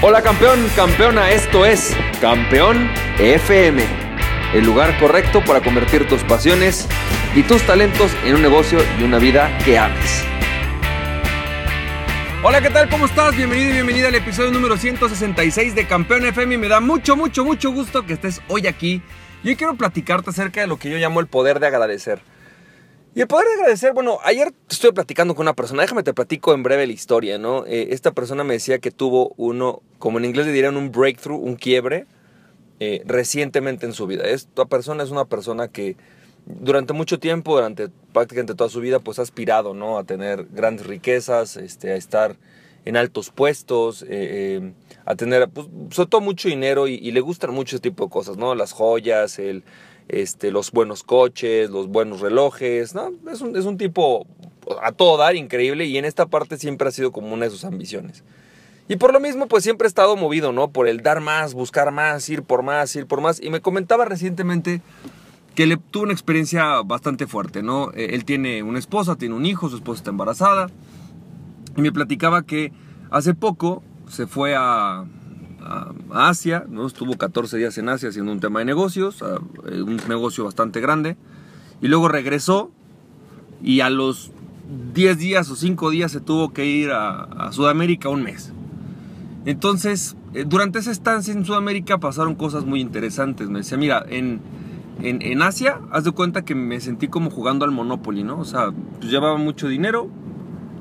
Hola campeón, campeona, esto es Campeón FM, el lugar correcto para convertir tus pasiones y tus talentos en un negocio y una vida que ames. Hola, ¿qué tal? ¿Cómo estás? Bienvenido y bienvenida al episodio número 166 de Campeón FM. Me da mucho, mucho, mucho gusto que estés hoy aquí. Y hoy quiero platicarte acerca de lo que yo llamo el poder de agradecer. Y el poder de agradecer, bueno, ayer estuve platicando con una persona, déjame te platico en breve la historia, ¿no? Eh, esta persona me decía que tuvo uno, como en inglés le dirían un breakthrough, un quiebre, eh, recientemente en su vida. Esta persona es una persona que durante mucho tiempo, durante prácticamente toda su vida, pues ha aspirado, ¿no? A tener grandes riquezas, este, a estar en altos puestos, eh, a tener, pues, sobre todo mucho dinero y, y le gustan mucho ese tipo de cosas, ¿no? Las joyas, el este, los buenos coches, los buenos relojes, ¿no? Es un, tipo a todo dar, increíble, y en esta parte siempre ha sido como una de sus ambiciones. Y por lo mismo, pues siempre he estado movido, ¿no? Por el dar más, buscar más, ir por más, ir por más. Y me comentaba recientemente que le tuvo una experiencia bastante fuerte, ¿no? Eh, él tiene una esposa, tiene un hijo, su esposa está embarazada. Y me platicaba que hace poco se fue a, a Asia, ¿no? estuvo 14 días en Asia haciendo un tema de negocios, eh, un negocio bastante grande, y luego regresó y a los 10 días o 5 días se tuvo que ir a, Sudamérica un mes. Entonces, eh, durante esa estancia en Sudamérica pasaron cosas muy interesantes. Me decía, mira, en, en, en, Asia, haz de cuenta que me sentí como jugando al Monopoly, ¿no? O sea, pues llevaba mucho dinero,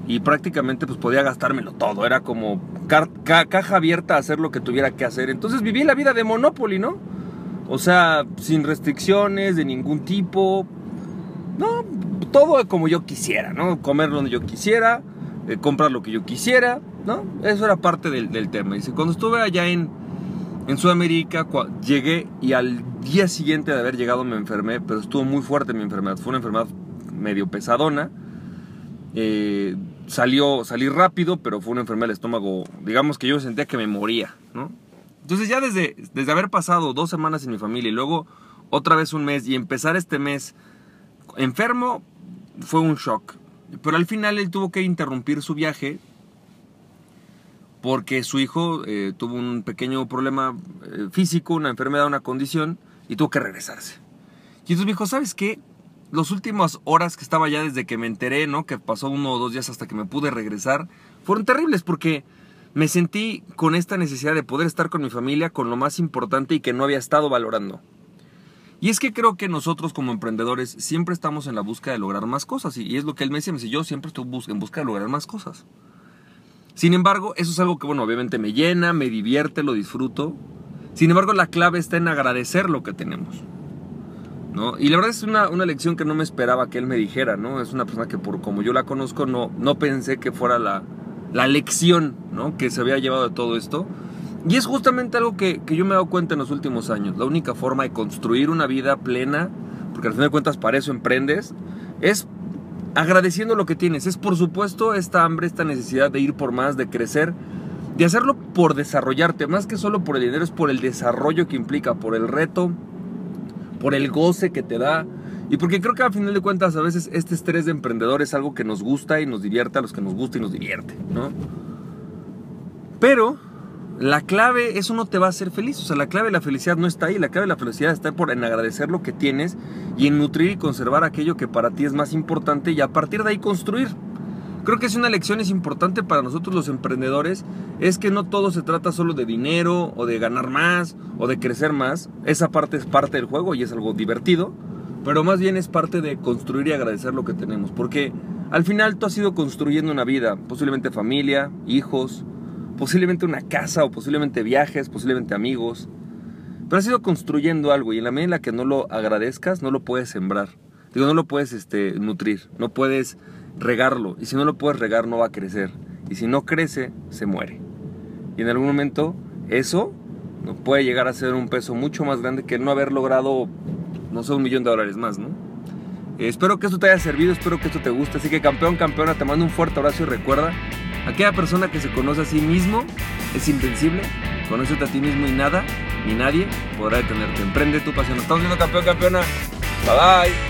y prácticamente pues podía gastármelo todo. Era como caja abierta a hacer lo que tuviera que hacer. Entonces viví la vida de Monopoly, ¿no? O sea, sin restricciones de ningún tipo. No, todo como yo quisiera, ¿no? Comer donde yo quisiera, eh, comprar lo que yo quisiera, ¿no? Eso era parte del, del tema. Dice, cuando estuve allá en, en Sudamérica, llegué y al día siguiente de haber llegado me enfermé, pero estuvo muy fuerte mi enfermedad. Fue una enfermedad medio pesadona. Eh, salió, salí rápido, pero fue una enfermedad del estómago, digamos que yo sentía que me moría, ¿no? Entonces ya desde, desde haber pasado dos semanas en mi familia y luego otra vez un mes y empezar este mes enfermo fue un shock. Pero al final él tuvo que interrumpir su viaje porque su hijo eh, tuvo un pequeño problema eh, físico, una enfermedad, una condición y tuvo que regresarse. Y entonces me dijo, ¿sabes qué? Las últimas horas que estaba ya desde que me enteré, ¿no? Que pasó uno o dos días hasta que me pude regresar, fueron terribles porque me sentí con esta necesidad de poder estar con mi familia, con lo más importante y que no había estado valorando. Y es que creo que nosotros como emprendedores siempre estamos en la búsqueda de lograr más cosas. Y es lo que él me decía, me dice, yo siempre estoy en busca de lograr más cosas. Sin embargo, eso es algo que, bueno, obviamente me llena, me divierte, lo disfruto. Sin embargo, la clave está en agradecer lo que tenemos. Y la verdad es una, una, lección que no me esperaba que él me dijera, ¿no? Es una persona que por como yo la conozco no, no pensé que fuera la, la lección, ¿no? Que se había llevado de todo esto. Y es justamente algo que, que, yo me he dado cuenta en los últimos años. La única forma de construir una vida plena, porque al final de cuentas para eso emprendes, es agradeciendo lo que tienes. Es por supuesto esta hambre, esta necesidad de ir por más, de crecer, de hacerlo por desarrollarte, más que solo por el dinero, es por el desarrollo que implica, por el reto, por el goce que te da. Y porque creo que a final de cuentas a veces este estrés de emprendedor es algo que nos gusta y nos divierte a los que nos gusta y nos divierte, ¿no? Pero la clave, eso no te va a hacer feliz. O sea, la clave de la felicidad no está ahí. La clave de la felicidad está por en agradecer lo que tienes y en nutrir y conservar aquello que para ti es más importante y a partir de ahí construir. Creo que es una lección es importante para nosotros los emprendedores, es que no todo se trata solo de dinero o de ganar más o de crecer más. Esa parte es parte del juego y es algo divertido, pero más bien es parte de construir y agradecer lo que tenemos, porque al final tú has ido construyendo una vida, posiblemente familia, hijos, posiblemente una casa o posiblemente viajes, posiblemente amigos, pero has ido construyendo algo y en la medida en la que no lo agradezcas, no lo puedes sembrar. Digo, no lo puedes este, nutrir, no puedes regarlo. Y si no lo puedes regar, no va a crecer. Y si no crece, se muere. Y en algún momento, eso puede llegar a ser un peso mucho más grande que no haber logrado, no sé, un millón de dólares más, ¿no? espero que esto te haya servido, espero que esto te guste. Así que campeón, campeona, te mando un fuerte abrazo y recuerda, aquella persona que se conoce a sí mismo es invencible. Conócete a ti mismo y nada, ni nadie podrá detenerte. Emprende tu pasión. Estamos viendo campeón, campeona. Bye bye.